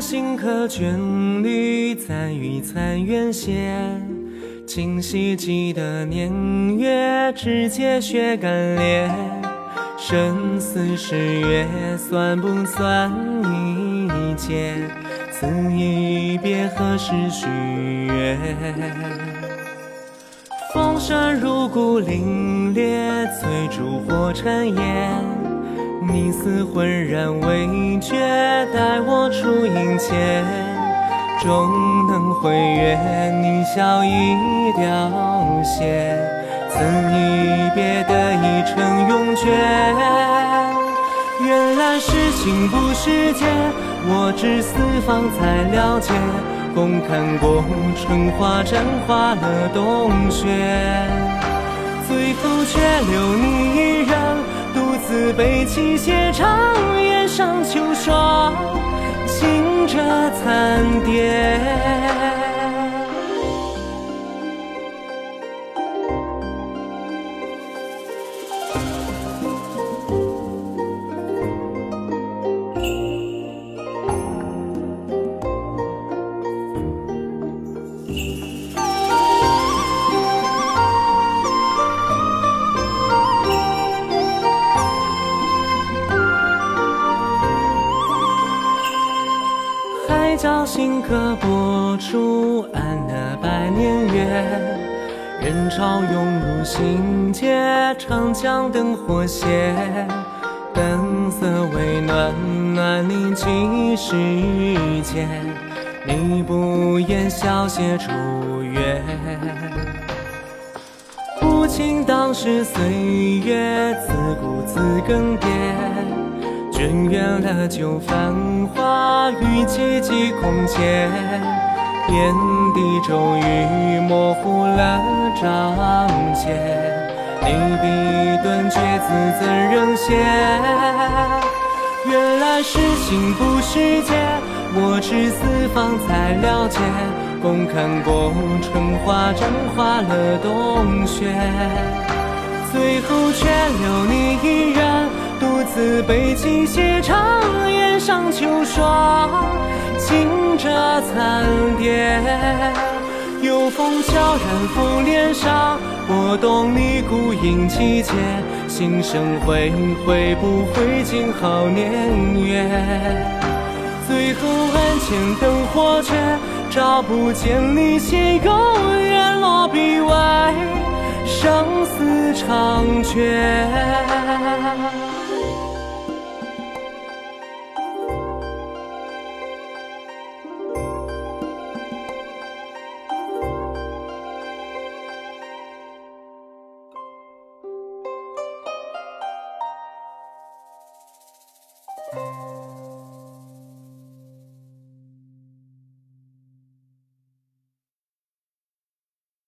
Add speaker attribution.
Speaker 1: 新客眷侣，暂与残垣歇。今夕记得年月，只借血干裂。生死誓约，算不算一劫？此一别，何时续约？风沙入骨，凛冽，催烛火缠烟。你似浑然未觉，待我出营前，终能会约。你笑意凋谢，此一别，得已成永诀。原来是情不是劫，我至四方才了解。共看过春花绽花了冬雪，最后却留你一人，自背起斜长檐上秋霜，惊蛰残蝶。新歌播出，安了百年月。人潮涌入心间，长江灯火歇。灯色微暖，暖你几时间？你不言，笑写初月。不情当时岁月，自顾自更迭。卷远了旧繁华，与寂寂空间，眼底骤雨模糊了章节。你笔顿绝字怎仍写？原来是情不是劫，我至四方才了解。共看过春花正花了冬雪，最后却留你一人。自背起斜长檐上秋霜，轻着残蝶。有风悄然拂脸上，拨动你孤影凄切。心生悔，会不会今好年月？最后案前灯火却照不见你写永远落笔外生死长诀。